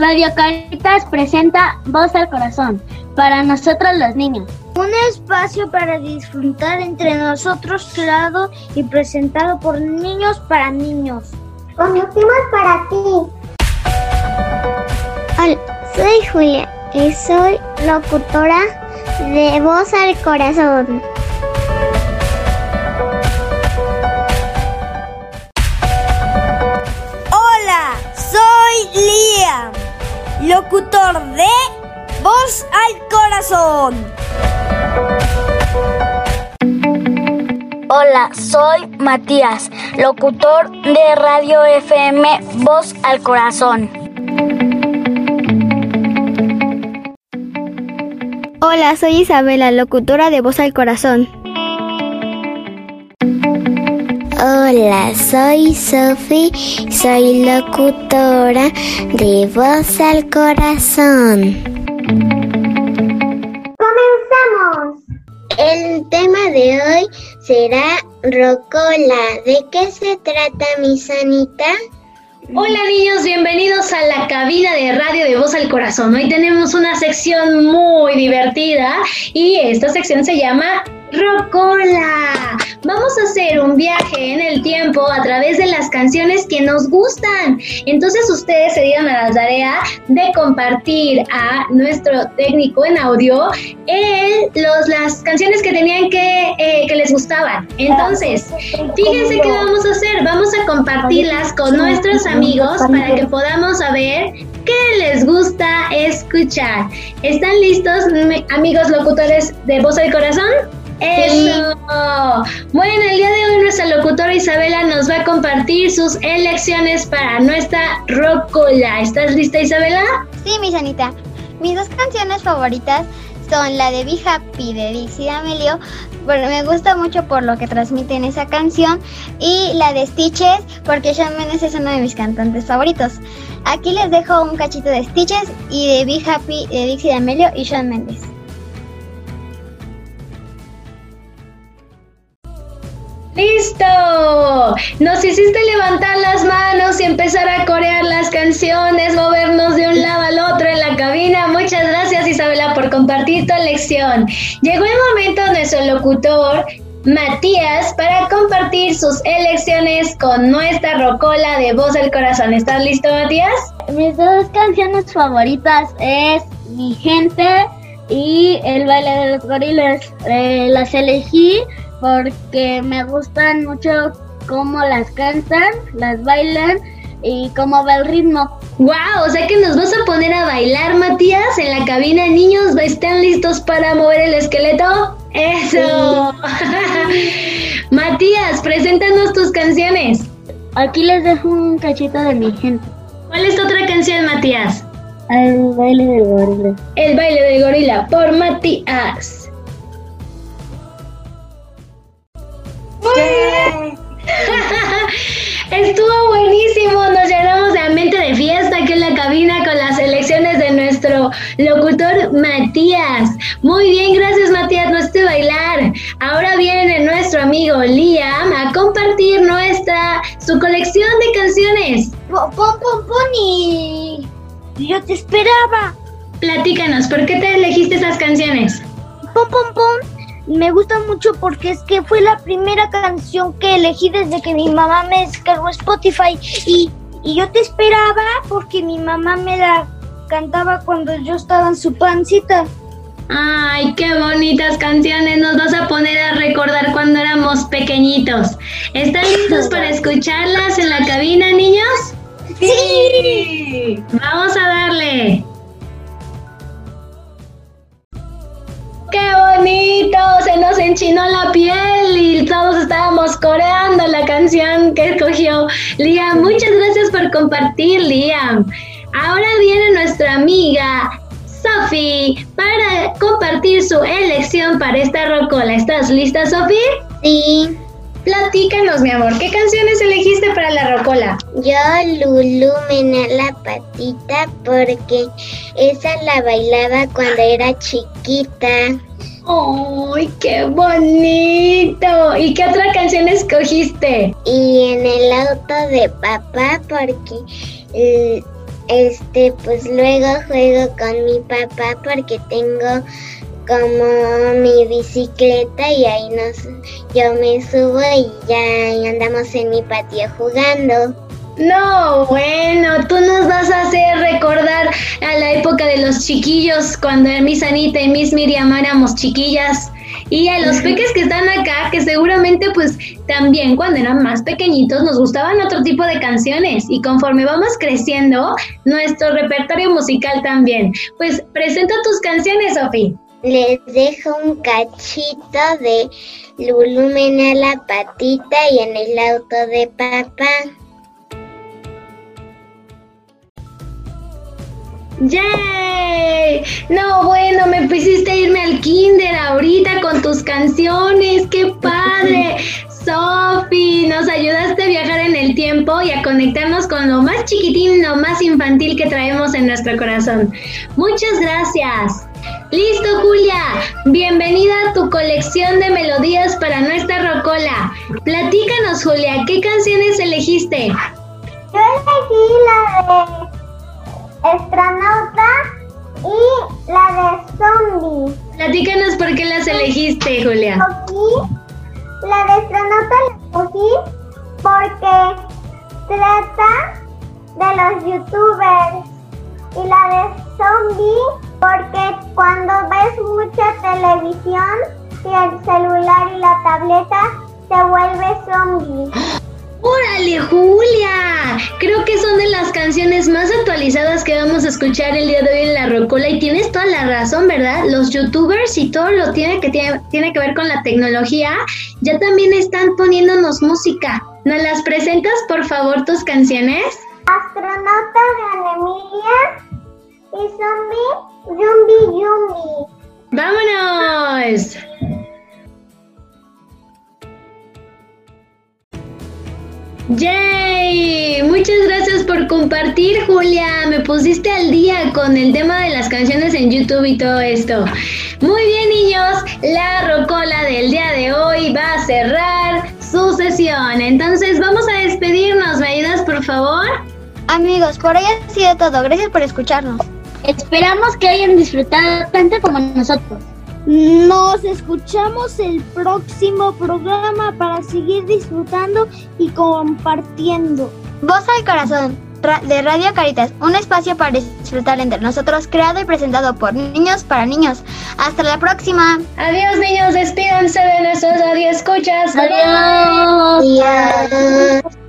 Radio Caritas presenta Voz al Corazón, para nosotros los niños. Un espacio para disfrutar entre nosotros, creado y presentado por niños para niños. Conducimos para ti. Hola, soy Julia y soy locutora de Voz al Corazón. Locutor de Voz al Corazón. Hola, soy Matías, locutor de Radio FM Voz al Corazón. Hola, soy Isabela, locutora de Voz al Corazón. Hola, soy Sophie, soy locutora de Voz al Corazón. ¡Comenzamos! El tema de hoy será Rocola. ¿De qué se trata, mi sanita? Hola niños, bienvenidos a la cabina de radio de Voz al Corazón. Hoy tenemos una sección muy divertida y esta sección se llama Rocola. Vamos a hacer un viaje en el tiempo a través de las canciones que nos gustan. Entonces ustedes se dieron a la tarea de compartir a nuestro técnico en audio el, los, las canciones que tenían que, eh, que les gustaban. Entonces, fíjense qué vamos a hacer. Vamos a compartirlas con nuestros amigos para que podamos saber qué les gusta escuchar. ¿Están listos, amigos locutores de Voz del Corazón? ¡Eso! Bueno, el día de hoy nuestra locutora Isabela nos va a compartir sus elecciones para nuestra rocola. ¿Estás lista, Isabela? Sí, mi sanita. Mis dos canciones favoritas son la de Be Happy de Dixie D'Amelio, bueno, me gusta mucho por lo que transmite en esa canción, y la de Stitches, porque Shawn Mendes es uno de mis cantantes favoritos. Aquí les dejo un cachito de Stitches y de Be Happy de Dixie D'Amelio y Shawn Mendes. ¡Listo! Nos hiciste levantar las manos y empezar a corear las canciones, movernos de un lado al otro en la cabina. Muchas gracias Isabela por compartir tu lección. Llegó el momento de nuestro locutor Matías para compartir sus elecciones con nuestra rocola de voz del corazón. ¿Estás listo, Matías? Mis dos canciones favoritas es Mi gente y El baile de los gorilas. Eh, las elegí porque me gustan mucho cómo las cantan, las bailan y cómo va el ritmo. ¡Wow! O sea que nos vas a poner a bailar, Matías, en la cabina. Niños, ¿están listos para mover el esqueleto? ¡Eso! Matías, preséntanos tus canciones. Aquí les dejo un cachito de mi gente. ¿Cuál es tu otra canción, Matías? El baile del gorila. El baile del gorila, por Matías. Estuvo buenísimo, nos llenamos de ambiente de fiesta aquí en la cabina con las elecciones de nuestro locutor Matías. Muy bien, gracias Matías, no de bailar. Ahora viene nuestro amigo Liam a compartir nuestra su colección de canciones. Pon, pon, pon y yo te esperaba. Platícanos, ¿por qué te elegiste esas canciones? Pon, pon, pon me gusta mucho porque es que fue la primera canción que elegí desde que mi mamá me descargó Spotify y, y yo te esperaba porque mi mamá me la cantaba cuando yo estaba en su pancita. Ay, qué bonitas canciones nos vas a poner a recordar cuando éramos pequeñitos. ¿Están listos para escucharlas en la cabina, niños? Sí. Vamos enchinó la piel y todos estábamos coreando la canción que escogió Liam. Muchas gracias por compartir, Liam. Ahora viene nuestra amiga Sophie para compartir su elección para esta rocola. ¿Estás lista, Sophie? Sí. Platícanos, mi amor, ¿qué canciones elegiste para la rocola? Yo Lulu Mena la patita porque esa la bailaba cuando era chiquita. ¡Ay, qué bonito! ¿Y qué otra canción escogiste? Y en el auto de papá porque este, pues luego juego con mi papá porque tengo como mi bicicleta y ahí nos, yo me subo y ya andamos en mi patio jugando. No, bueno, tú nos vas a hacer recordar los chiquillos, cuando Miss Anita y Miss Miriam éramos chiquillas. Y a los peques que están acá, que seguramente pues también cuando eran más pequeñitos nos gustaban otro tipo de canciones y conforme vamos creciendo, nuestro repertorio musical también. Pues presenta tus canciones, Sofi. Les dejo un cachito de Lulumen a la patita y en el auto de papá. ¡Yay! No, bueno, me pusiste irme al kinder ahorita con tus canciones. ¡Qué padre! Sofi, nos ayudaste a viajar en el tiempo y a conectarnos con lo más chiquitín, lo más infantil que traemos en nuestro corazón. Muchas gracias. Listo, Julia. Bienvenida a tu colección de melodías para nuestra rocola. Platícanos, Julia, ¿qué canciones elegiste? Yo elegí la de la Platícanos por qué las elegiste, Julia. La de Astronauta la escogí porque trata de los youtubers y la de Zombie porque cuando ves mucha televisión y el celular y la tableta te vuelves zombie. ¡Órale, Julia! Creo que son de las canciones más actualizadas que vamos a escuchar el día de hoy en la Rocola y tienes toda la razón, ¿verdad? Los youtubers y todo lo tiene que tiene, tiene que ver con la tecnología ya también están poniéndonos música. ¿Nos las presentas, por favor, tus canciones? Astronauta de Emilia y zombie Yumbi Yumbi. ¡Vámonos! ¡Yay! Muchas gracias por compartir, Julia. Me pusiste al día con el tema de las canciones en YouTube y todo esto. Muy bien, niños. La rocola del día de hoy va a cerrar su sesión. Entonces, vamos a despedirnos. ¿Me ayudas, por favor? Amigos, por hoy ha sido todo. Gracias por escucharnos. Esperamos que hayan disfrutado tanto como nosotros. Nos escuchamos el próximo programa para seguir disfrutando y compartiendo. Voz al corazón ra- de Radio Caritas, un espacio para disfrutar entre nosotros, creado y presentado por niños para niños. Hasta la próxima. Adiós, niños. Despídanse de nuestros escuchas. Adiós. Adiós.